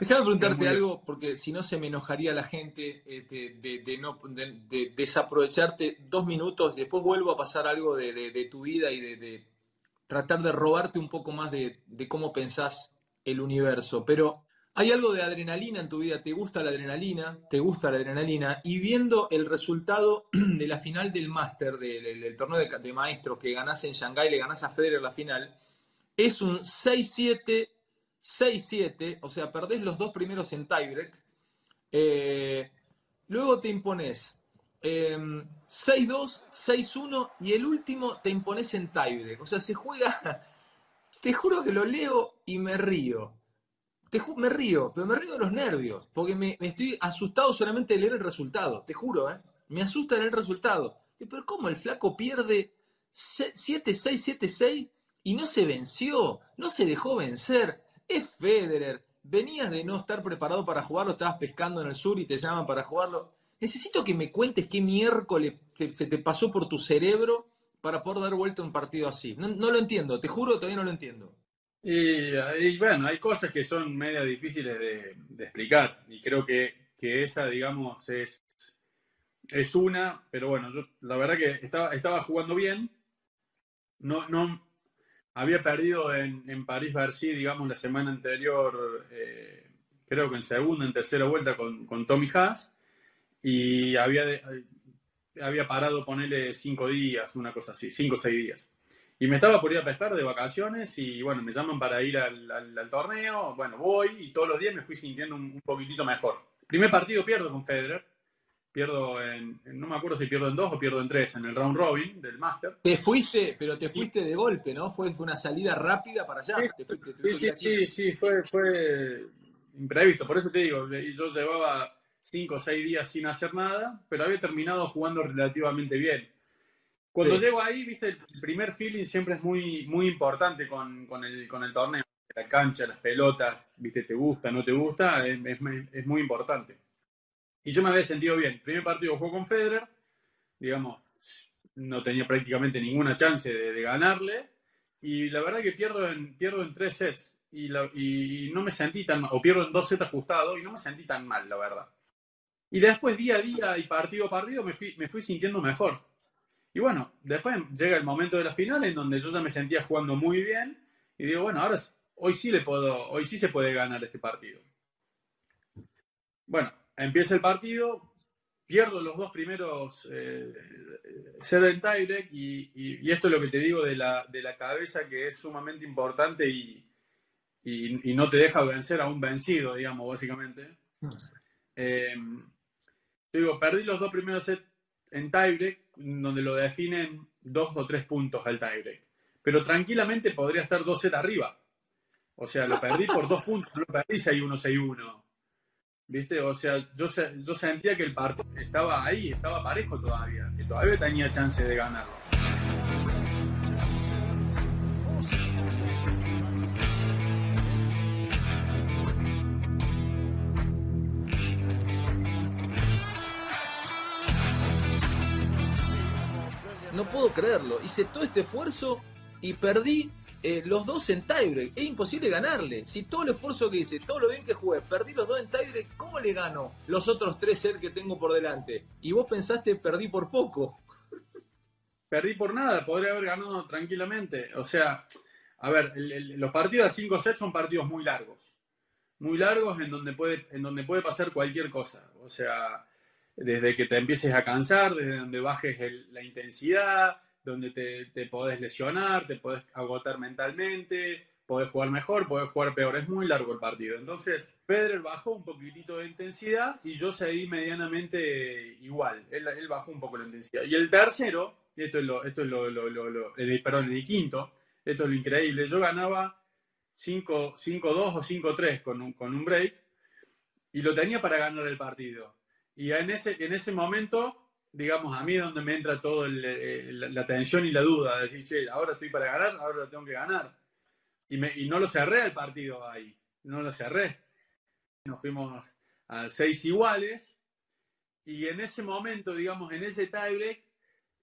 Déjame preguntarte algo, porque si no se me enojaría la gente este, de, no, de, desaprovecharte dos minutos. Después vuelvo a pasar algo de, tu vida y de, tratar de robarte un poco más de, cómo pensás el universo. Pero hay algo de adrenalina en tu vida. ¿Te gusta la adrenalina? ¿Te gusta la adrenalina? Y viendo el resultado de la final del máster, del, torneo de, maestros que ganás en Shanghái, le ganás a Federer la final, es un 6-7 6-7, o sea, perdés los dos primeros en tiebreak. Eh, luego te impones 6-2, 6-1 y el último te impones en tiebreak. O sea, se juega. Te juro que lo leo y me río. Te me río, pero me río de los nervios, porque me, estoy asustado solamente de leer el resultado. Te juro, ¿eh? Me asusta leer el resultado. Pero ¿cómo el flaco pierde 7-6, 7-6 y no se venció? No se dejó vencer es Federer. Venías de no estar preparado para jugarlo, estabas pescando en el sur y te llaman para jugarlo. Necesito que me cuentes qué miércoles se, te pasó por tu cerebro para poder dar vuelta a un partido así. No, lo entiendo, te juro, todavía no lo entiendo. Y, bueno, hay cosas que son media difíciles de, explicar y creo que, esa, digamos, es, es una, pero bueno, yo la verdad que estaba, estaba jugando bien, no, no, había perdido en, en París-Bercy, digamos, la semana anterior, eh, creo que en segunda, en tercera vuelta con, con Tommy Haas, y había, había parado ponerle cinco días, una cosa así, cinco o seis días. Y me estaba por ir a pescar de vacaciones y bueno, me llaman para ir al, al, torneo, bueno, voy y todos los días me fui sintiendo un, un poquitito mejor. Primer partido pierdo con Federer, pierdo en, no me acuerdo si pierdo en dos o pierdo en tres, en el round robin del Master. Te fuiste, pero te fuiste de golpe, ¿no? Fue, una salida rápida para allá. Sí, sí, sí, fue, fue imprevisto, por eso te digo, yo llevaba cinco o seis días sin hacer nada, pero había terminado jugando relativamente bien. Cuando llego ahí, viste, el primer feeling siempre es muy, muy importante con, con, el, con el torneo. La cancha, las pelotas, viste, te gusta, no te gusta, es, es muy importante. Y yo me había sentido bien. Primer partido jugó con Federer, digamos, no tenía prácticamente ninguna chance de, ganarle. Y la verdad que pierdo en, pierdo en tres sets. Y, y, no me sentí tan o pierdo en dos sets ajustados y no me sentí tan mal, la verdad. Y después, día a día y partido a partido, me fui, me fui sintiendo mejor. Y bueno, después llega el momento de la final en donde yo ya me sentía jugando muy bien y digo, bueno, ahora hoy sí le puedo, hoy sí se puede ganar este partido. Bueno, empieza el partido, pierdo los dos primeros eh, ser en tiebreak y, esto es lo que te digo de la, de la cabeza que es sumamente importante y, y, no te deja vencer a un vencido, digamos, básicamente. Eh, digo, perdí los dos primeros sets en tiebreak, donde lo definen dos o tres puntos al tiebreak. Pero tranquilamente podría estar dos sets arriba. O sea, lo perdí por dos puntos, lo perdí 6-1, 6-1. ¿Viste? O sea, yo, yo sentía que el partido estaba ahí, estaba parejo todavía, que todavía tenía chance de ganarlo. No puedo creerlo. Hice todo este esfuerzo y perdí eh, los dos en tiebreak. Es imposible ganarle. Si todo el esfuerzo que hice, todo lo bien que jugué, perdí los dos en tiebreak, ¿cómo le gano los otros tres ser que tengo por delante? Y vos pensaste, perdí por poco. Perdí por nada, podría haber ganado tranquilamente. O sea, a ver, los partidos a 5 sets son partidos muy largos. Muy largos en donde puede, en donde puede pasar cualquier cosa. O sea, desde que te empieces a cansar, desde donde bajes la intensidad, donde te, te, podés lesionar, te podés agotar mentalmente, podés jugar mejor, podés jugar peor. Es muy largo el partido. Entonces, Federer bajó un poquitito de intensidad y yo seguí medianamente igual. Él, él bajó un poco la intensidad. Y el tercero, esto es lo, esto es lo, lo, lo, el, perdón, el quinto, esto es lo increíble. Yo ganaba 5-2 o 5-3 con un, con un break y lo tenía para ganar el partido. Y en ese, en ese momento digamos, a mí es donde me entra todo eh, la, tensión y la duda, de decir, che, ahora estoy para ganar, ahora lo tengo que ganar. Y, me, y no lo cerré el partido ahí, no lo cerré. Nos fuimos a seis iguales. Y en ese momento, digamos, en ese tiebreak,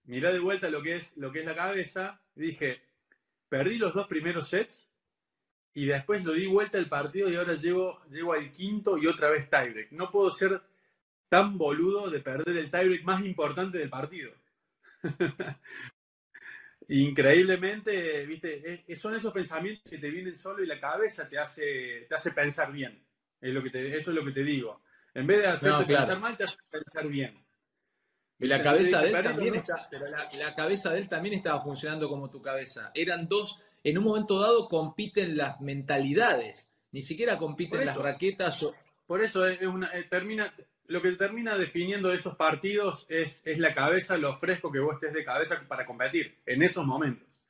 mirá de vuelta lo que es, lo que es la cabeza, dije, perdí los dos primeros sets y después lo di vuelta el partido y ahora llego, llego al quinto y otra vez tiebreak. No puedo ser tan boludo de perder el tiebreak más importante del partido. Increíblemente, viste, son esos pensamientos que te vienen solo y la cabeza te hace, te hace pensar bien. Es lo que te, eso es lo que te digo. En vez de hacerte pensar mal, te hace pensar bien. Y la cabeza de él también la, cabeza de él también estaba funcionando como tu cabeza. Eran dos, en un momento dado compiten las mentalidades, ni siquiera compiten las raquetas. Por eso es una, eh, termina, lo que termina definiendo esos partidos es, es la cabeza, lo fresco que vos estés de cabeza para competir en esos momentos.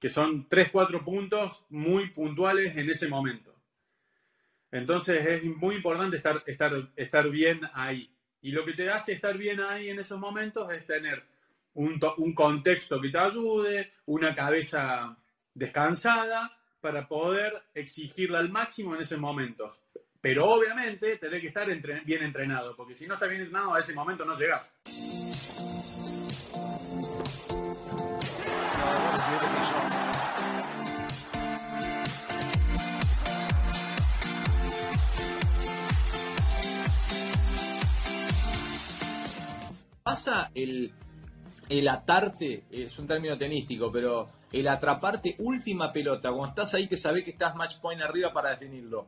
Que son 3, 4 puntos muy puntuales en ese momento. Entonces es muy importante estar, estar, estar bien ahí. Y lo que te hace estar bien ahí en esos momentos es tener un, un contexto que te ayude, una cabeza descansada para poder exigirla al máximo en esos momentos. Pero obviamente tenés que estar bien entrenado, porque si no estás bien entrenado a ese momento no llegás. Pasa el, el atarte, es un término tenístico, pero el atraparte última pelota, cuando estás ahí que sabés que estás match point arriba para definirlo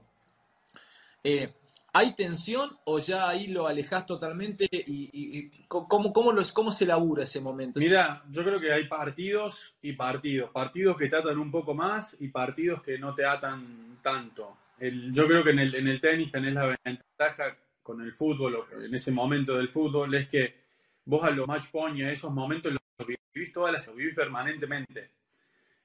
eh, ¿Hay tensión o ya ahí lo alejas totalmente? ¿Y, cómo, cómo, se labura ese momento? Mira, yo creo que hay partidos y partidos. Partidos que te atan un poco más y partidos que no te atan tanto. yo creo que en el, en el tenis tenés la ventaja con el fútbol, en ese momento del fútbol, es que vos a los match point y a esos momentos los vivís todas las, vivís permanentemente.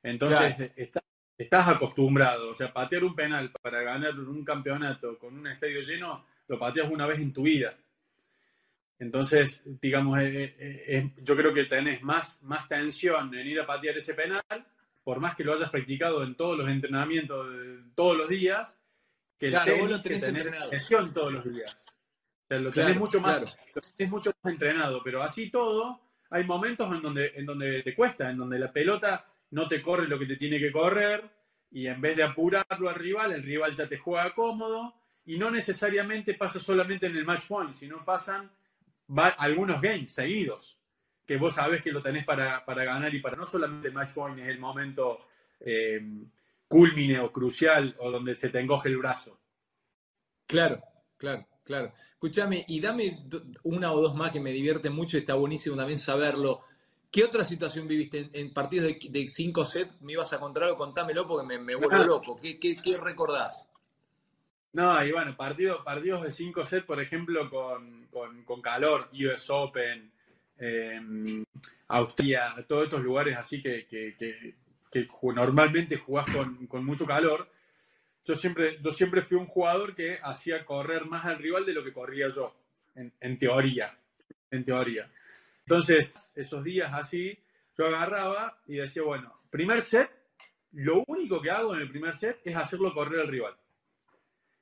Entonces, estás estás acostumbrado. O sea, patear un penal para ganar un campeonato con un estadio lleno, lo pateas una vez en tu vida. Entonces, digamos, eh, eh, eh, yo creo que tenés más, más tensión en ir a patear ese penal, por más que lo hayas practicado en todos los entrenamientos todos los días, que, claro, tenés, tensión todos los días. O sea, lo tenés, mucho más, mucho más entrenado, pero así todo, hay momentos en donde, en donde te cuesta, en donde la pelota no te corre lo que te tiene que correr y en vez de apurarlo al rival, el rival ya te juega cómodo y no necesariamente pasa solamente en el match point, sino pasan algunos games seguidos que vos sabés que lo tenés para, ganar y para no solamente el match point es el momento eh, culmine o crucial o donde se te encoge el brazo. Claro, claro, claro. Escúchame, y dame una o dos más que me divierte mucho, está buenísimo también saberlo. ¿Qué otra situación viviste en, partidos de, cinco sets? ¿Me ibas a contar algo? Contámelo porque me, me vuelvo loco. ¿Qué, recordás? No, y bueno, partidos, partidos de cinco sets, por ejemplo, con, calor, US Open, eh, Austria, todos estos lugares así que, que, normalmente jugás con, mucho calor. Yo siempre, yo siempre fui un jugador que hacía correr más al rival de lo que corría yo, en teoría. En teoría. Entonces, esos días así, yo agarraba y decía, bueno, primer set, lo único que hago en el primer set es hacerlo correr al rival.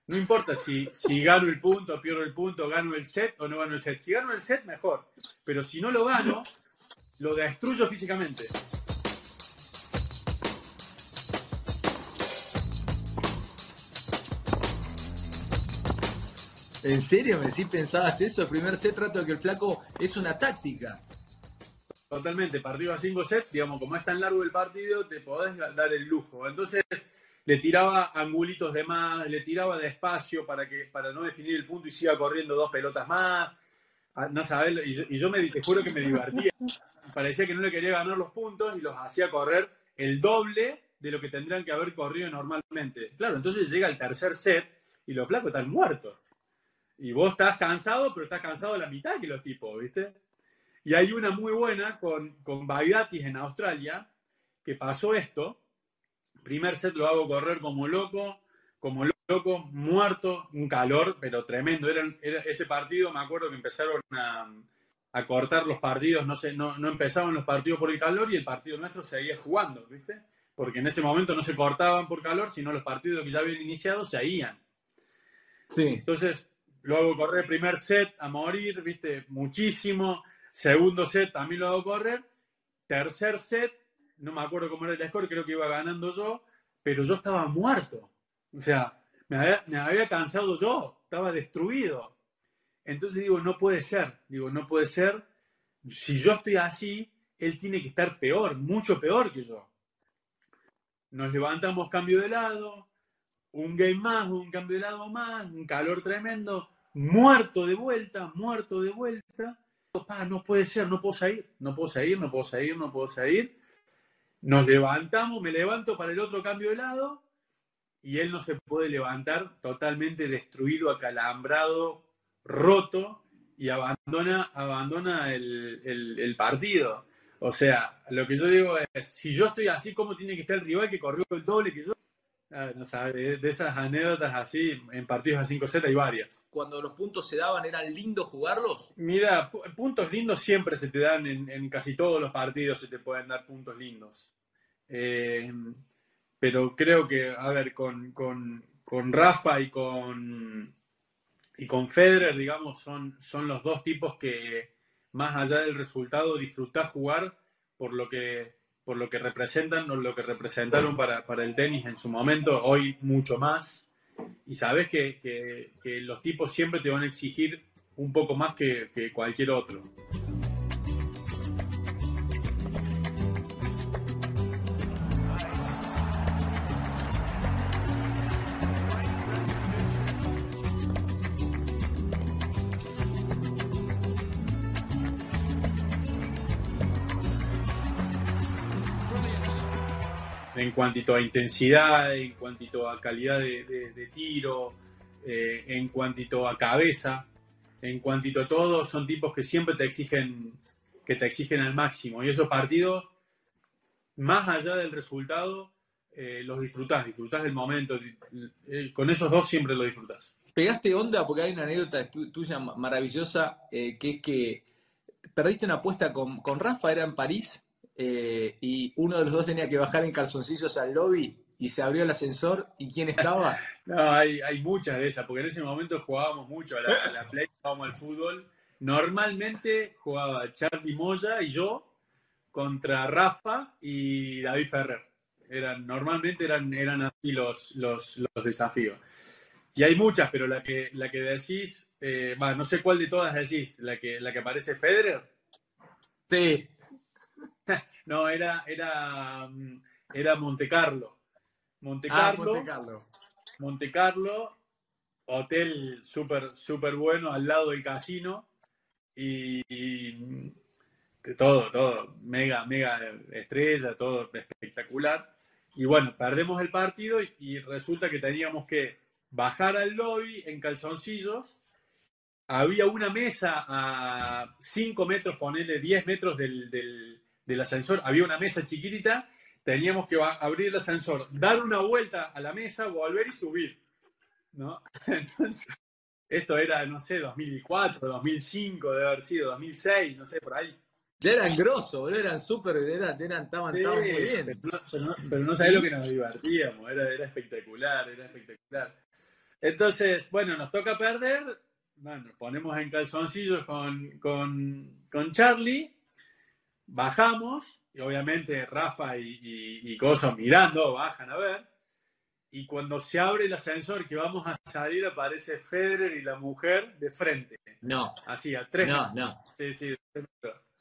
No importa si, si gano el punto, pierdo el punto, gano el set o no gano el set. Si gano el set, mejor. Pero si no lo gano, lo destruyo físicamente. ¿En serio me decís pensabas eso? El primer set trato de que el flaco es una táctica. Totalmente, partido a 5 sets, digamos, como es tan largo el partido, te podés dar el lujo. Entonces le tiraba angulitos de más, le tiraba despacio para que para no definir el punto y siga corriendo dos pelotas más. Ah, no sabes, y yo, me te juro que me divertía. Parecía que no le quería ganar los puntos y los hacía correr el doble de lo que tendrían que haber corrido normalmente. Claro, entonces llega el tercer set y los flacos están muertos. Y vos estás cansado, pero estás cansado de la mitad que los tipos, ¿viste? Y hay una muy buena con, con Baidatis en Australia, que pasó esto. Primer set lo hago correr como loco, como loco, muerto, un calor, pero tremendo. Era, ese partido, me acuerdo que empezaron a, a cortar los partidos, no, sé, no, no empezaban los partidos por el calor y el partido nuestro seguía jugando, ¿viste? Porque en ese momento no se cortaban por calor, sino los partidos que ya habían iniciado seguían. Sí. Entonces, lo hago correr primer set a morir, viste, muchísimo. Segundo set también lo hago correr. Tercer set, no me acuerdo cómo era el score, creo que iba ganando yo, pero yo estaba muerto. O sea, me había, me había cansado yo, estaba destruido. Entonces digo, no puede ser, digo, no puede ser. Si yo estoy así, él tiene que estar peor, mucho peor que yo. Nos levantamos cambio de lado, un game más, un cambio de lado más, un calor tremendo, muerto de vuelta, muerto de vuelta. no puede ser, no puedo salir, no puedo salir, no puedo salir, no puedo salir. Nos levantamos, me levanto para el otro cambio de lado y él no se puede levantar totalmente destruido, acalambrado, roto y abandona, abandona el, el partido. O sea, lo que yo digo es, si yo estoy así, ¿cómo tiene que estar el rival que corrió el doble que yo? Ah, no de esas anécdotas así, en partidos a 5-7 hay varias. Cuando los puntos se daban, ¿eran lindos jugarlos? Mira, puntos lindos siempre se te dan en, casi todos los partidos, se te pueden dar puntos lindos. Eh, pero creo que, a ver, con, con, con, Rafa y con, y con Federer, digamos, son, son los dos tipos que, más allá del resultado, disfrutás jugar por lo que por lo que representan o lo que representaron para, el tenis en su momento, hoy mucho más. Y sabes que, los tipos siempre te van a exigir un poco más que, que cualquier otro. En cuanto a intensidad, en cuanto a calidad de, tiro, eh, en cuanto a cabeza, en cuanto a todo, son tipos que siempre te exigen, que te exigen al máximo. Y esos partidos, más allá del resultado, eh, los disfrutás, disfrutás del momento. Eh, con esos dos siempre lo disfrutás. Pegaste onda porque hay una anécdota tuya maravillosa, que es que perdiste una apuesta con, con Rafa, era en París, eh, y uno de los dos tenía que bajar en calzoncillos al lobby y se abrió el ascensor y quién estaba. no, hay, muchas de esas, porque en ese momento jugábamos mucho a la, play, jugábamos al fútbol. Normalmente jugaba Charlie Moya y yo contra Rafa y David Ferrer. Eran, normalmente eran, eran así los, los, desafíos. Y hay muchas, pero la que, la que decís, eh, no sé cuál de todas decís, la que, la que aparece Federer. Sí, no, era, era, mm, era Monte Carlo. Monte ah, Carlo. Monte Carlo. hotel súper super bueno al lado del casino. Y, todo, todo, mega, mega estrella, todo espectacular. Y bueno, perdemos el partido y, resulta que teníamos que bajar al lobby en calzoncillos había una mesa a 5 metros, ponerle 10 metros del, del ascensor, había una mesa chiquitita, teníamos que abrir el ascensor, dar una vuelta a la mesa, volver y subir. ¿no? Entonces, esto era, no sé, 2004, 2005, debe haber sido 2006, no sé, por ahí. Ya eran grosos, eran súper, eran, eran, estaban, muy bien. Pero no, sabés lo que nos divertíamos, era, era espectacular, era espectacular. Entonces, bueno, nos toca perder, bueno, nos ponemos en calzoncillos con, con, con Charlie Bajamos, y obviamente Rafa y, y, mirando, bajan a ver, y cuando se abre el ascensor que vamos a salir aparece Federer y la mujer de frente. No. Así, a tres. No, no. Sí, sí.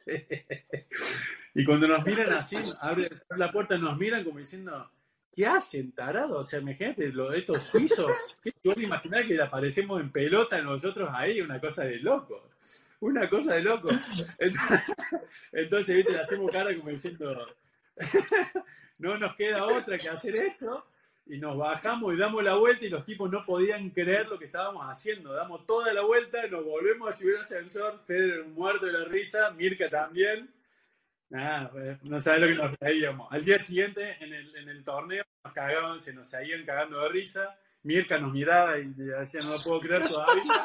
y cuando nos miran así, abre la puerta y nos miran como diciendo, ¿qué hacen, tarado? O sea, imagínate, lo de estos suizos, ¿qué pueden imaginar que aparecemos en pelota nosotros ahí? Una cosa de locos una cosa de loco. Entonces, viste, le hacemos cara como diciendo, no nos queda otra que hacer esto. Y nos bajamos y damos la vuelta y los tipos no podían creer lo que estábamos haciendo. Damos toda la vuelta, nos volvemos a subir al ascensor, Federer muerto de la risa, Mirka también. Nada, pues, no sabes lo que nos reíamos. Al día siguiente, en el, en el torneo, nos cagaban, se nos seguían cagando de risa. Mirka nos miraba y decía, no lo puedo creer todavía.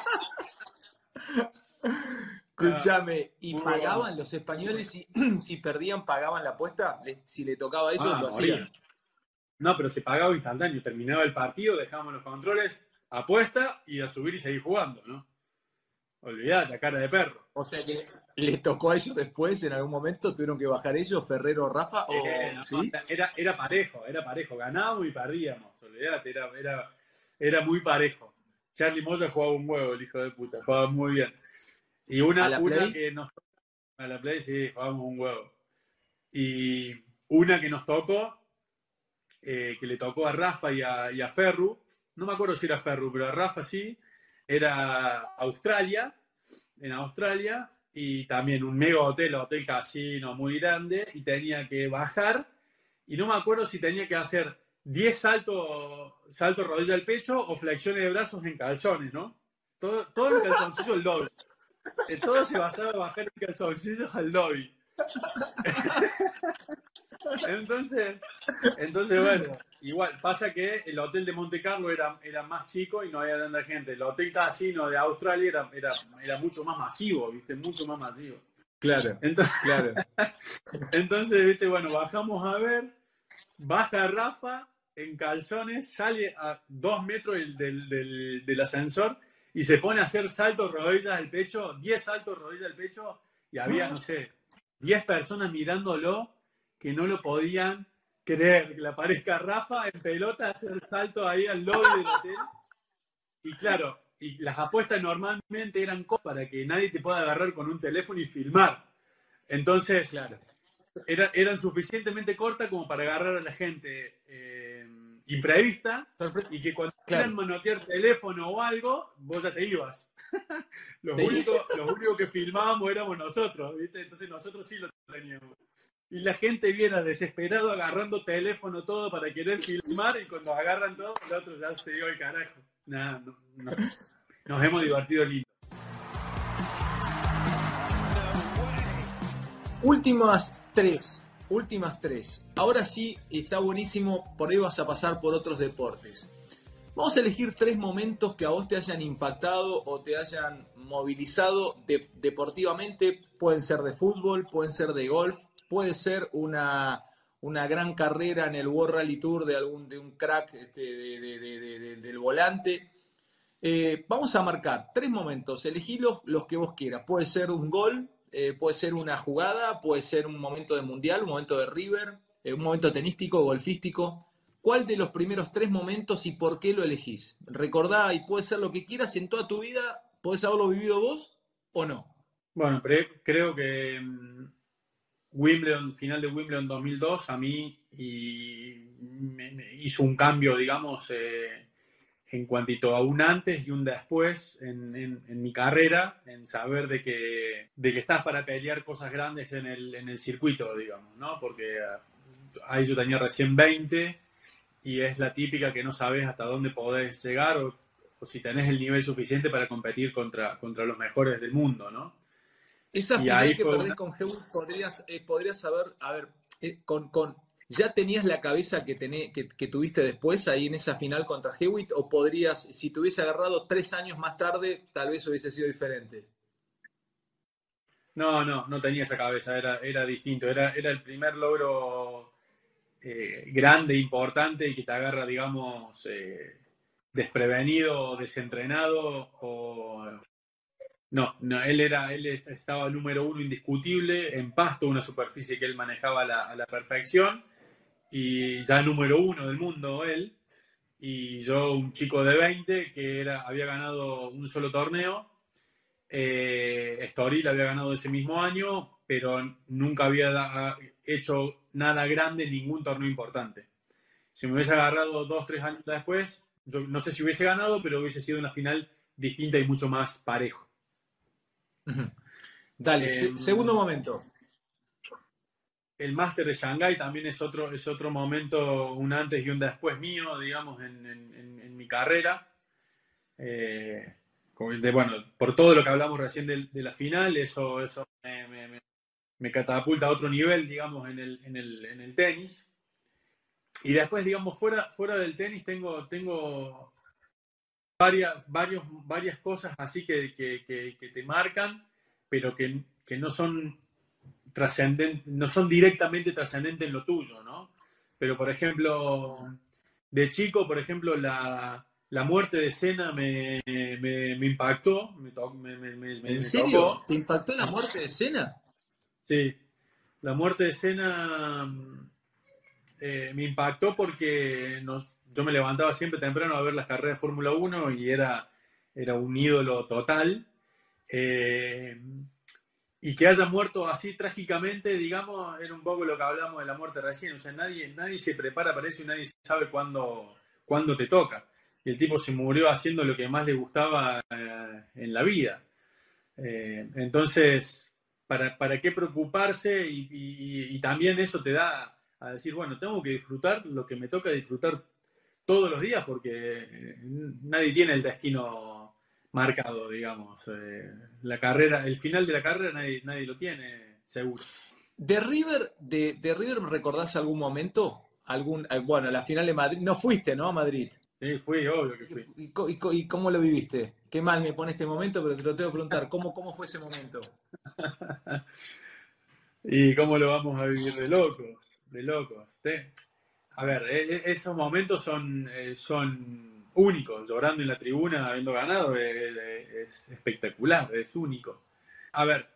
Escúchame, ¿y pagaban los españoles si, si perdían, pagaban la apuesta? Si le tocaba eso, ah, lo hacían. No, pero se pagaba instantáneo. Terminaba el partido, dejábamos los controles, apuesta y a subir y seguir jugando, ¿no? olvídate, a cara de perro. O sea que le tocó a ellos después, en algún momento, tuvieron que bajar ellos, Ferrero, Rafa, o no, ¿sí? era, era parejo, era parejo. Ganábamos y perdíamos, olvídate, era, era, era muy parejo. Charlie Moya jugaba un huevo, el hijo de puta, jugaba muy bien. Y una, ¿A la una Play? que nos a la play sí, jugábamos un huevo. Y una que nos tocó, eh, que le tocó a Rafa y a, y a Ferru, no me acuerdo si era Ferru, pero a Rafa sí, era Australia, en Australia, y también un mega hotel, hotel casino muy grande, y tenía que bajar, y no me acuerdo si tenía que hacer 10 saltos salto rodilla al pecho o flexiones de brazos en calzones, ¿no? Todo, todo al doble. Eh, Todo se basaba en bajar en calzoncillos al lobby. Entonces, entonces, bueno, igual pasa que el hotel de Monte Carlo era, era más chico y no había tanta gente. El hotel casino de Australia era, era, era mucho más masivo, ¿viste? Mucho más masivo. Claro, Entonces, claro. entonces, viste, bueno, bajamos a ver, baja Rafa en calzones, sale a dos metros del, del, del- del ascensor y se pone a hacer saltos rodillas al pecho, 10 saltos rodillas al pecho, y había, no sé, 10 personas mirándolo que no lo podían creer, que le aparezca Rafa en pelota a hacer salto ahí al lobby del hotel. Y claro, y las apuestas normalmente eran co- para que nadie te pueda agarrar con un teléfono y filmar. Entonces, Claro. era- eran suficientemente cortas como para agarrar a la gente eh, imprevista y que cuando Claro. quieran manotear teléfono o algo, vos ya te ibas. los, únicos, los únicos que filmábamos éramos nosotros, ¿viste? Entonces nosotros sí lo teníamos. Y la gente viene desesperado agarrando teléfono todo para querer filmar y cuando agarran todo, el otro ya se dio el carajo. Nada, no, no. Nos hemos divertido lindo. Últimas tres. Últimas tres. Ahora sí está buenísimo, por ahí vas a pasar por otros deportes. Vamos a elegir tres momentos que a vos te hayan impactado o te hayan movilizado de- deportivamente. Pueden ser de fútbol, pueden ser de golf, puede ser una, una gran carrera en el World Rally Tour de algún de un crack este, de- de- de- de- de- del volante. Eh, vamos a marcar tres momentos, elegí los, los que vos quieras. Puede ser un gol, eh, puede ser una jugada, puede ser un momento de mundial, un momento de River, eh, un momento tenístico, golfístico. ¿Cuál de los primeros tres momentos y por qué lo elegís? Recordá y puede ser lo que quieras en toda tu vida, podés haberlo vivido vos o no. Bueno, creo que mm, Wimbledon, final de Wimbledon 2002, a mí y me, me hizo un cambio, digamos, eh, en cuantito a un antes y un después en, en- en mi carrera, en saber de que, de que estás para pelear cosas grandes en el, en el circuito, digamos, ¿no? Porque eh, ahí yo tenía recién 20 y es la típica que no sabes hasta dónde podés llegar o, o si tenés el nivel suficiente para competir contra, contra los mejores del mundo, ¿no? Esa Y final ahí que perdés una- con Hewitt, podrías, eh, podrías saber, a ver, eh, con, con, ¿ya tenías la cabeza que, tené- que, tuviste después ahí en esa final contra Hewitt? ¿O podrías, si te hubiese agarrado tres años más tarde, tal vez hubiese sido diferente? No, no, no tenía esa cabeza, era, era distinto, era, era el primer logro eh, grande, importante y que te agarra, digamos, eh, desprevenido, desentrenado o... No, no, él era, él estaba número uno indiscutible en pasto, una superficie que él manejaba a la perfección y ya número uno del mundo él y yo un chico de 20 que era, había ganado un solo torneo eh, Estoril había ganado ese mismo año, pero nunca había da- hecho nada grande ningún torneo importante. Si me hubiese agarrado dos, tres años después, yo no sé si hubiese ganado, pero hubiese sido una final distinta y mucho más parejo. Dale, Em, segundo momento. El máster de Shanghái también es otro, es otro momento, un antes y un después mío, digamos, en, en- mi carrera. Eh, bueno, por todo lo que hablamos recién de, la final, eso, eso me, catapulta a otro nivel, digamos, en el, en el, en el tenis. Y después, digamos, fuera, fuera del tenis tengo, tengo varias, varios, varias cosas así que, que- que- que te marcan, pero que no son trascendentes, no son directamente trascendentes en lo tuyo, ¿no? Pero, por ejemplo, de chico, por ejemplo, la, la muerte de Cena me, impactó. ¿En serio? ¿Te impactó la muerte de Cena? Sí, la muerte de Cena eh, me impactó porque yo me levantaba siempre temprano a ver las carreras de Fórmula 1 y era, era un ídolo total. Eh, y que haya muerto así trágicamente, digamos, era un poco lo que hablamos de la muerte recién. O sea, nadie, nadie se prepara para eso y nadie sabe cuándo, te toca. Y el tipo se murió haciendo lo que más le gustaba eh, en la vida. entonces, ¿para, ¿para, qué preocuparse? y, también eso te da a decir, bueno, tengo que disfrutar lo que me toca disfrutar todos los días porque eh, nadie tiene el destino marcado, digamos. Eh, la carrera, el final de la carrera nadie, nadie lo tiene seguro. ¿De River, de, de River recordás algún momento? Algún, eh, bueno, la final de Madrid, no fuiste, ¿no? A Madrid. Sí, fui, obvio que fui. ¿Y, y, cómo lo viviste? Qué mal me pone este momento, pero te lo tengo que preguntar. ¿Cómo, cómo fue ese momento? ¿Y cómo lo vamos a vivir de locos? de locos. A ver, e, e, esos momentos son, eh, son únicos. Llorando en la tribuna habiendo ganado es, espectacular, es único. A ver,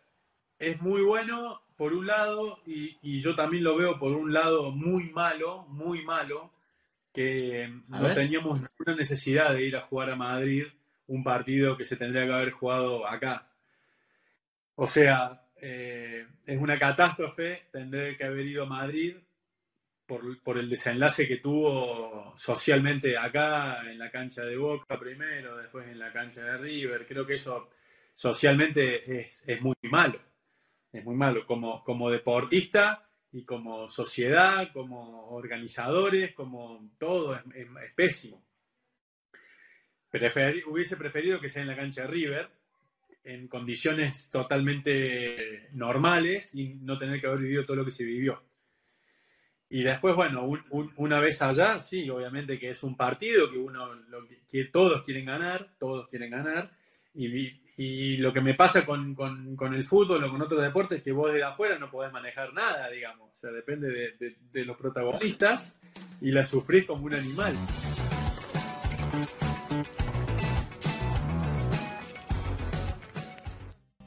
es muy bueno por un lado y, yo también lo veo por un lado muy malo, muy malo, que no teníamos ninguna necesidad de ir a jugar a Madrid un partido que se tendría que haber jugado acá. O sea, eh, es una catástrofe tendré que haber ido a Madrid por, el desenlace que tuvo socialmente acá, en la cancha de Boca primero, después en la cancha de River. Creo que eso socialmente es, muy malo. Es muy malo. Como, como deportista y como sociedad, como organizadores, como todo, es, pésimo. hubiese preferido que sea en la cancha de River, en condiciones totalmente normales y no tener que haber vivido todo lo que se vivió. Y después, bueno, una vez allá, sí, obviamente que es un partido que uno, que todos quieren ganar, todos quieren ganar. Y, y lo que me pasa con, con, el fútbol o con otros deportes es que vos de afuera no podés manejar nada, digamos. O sea, depende de, de los protagonistas y la sufrís como un animal.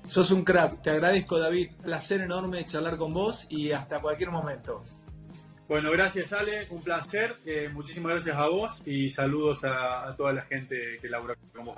Sos un crack, te agradezco David, placer enorme charlar con vos y hasta cualquier momento. Bueno, gracias Ale, un placer. Eh, muchísimas gracias a vos y saludos a, a toda la gente que labura con vos.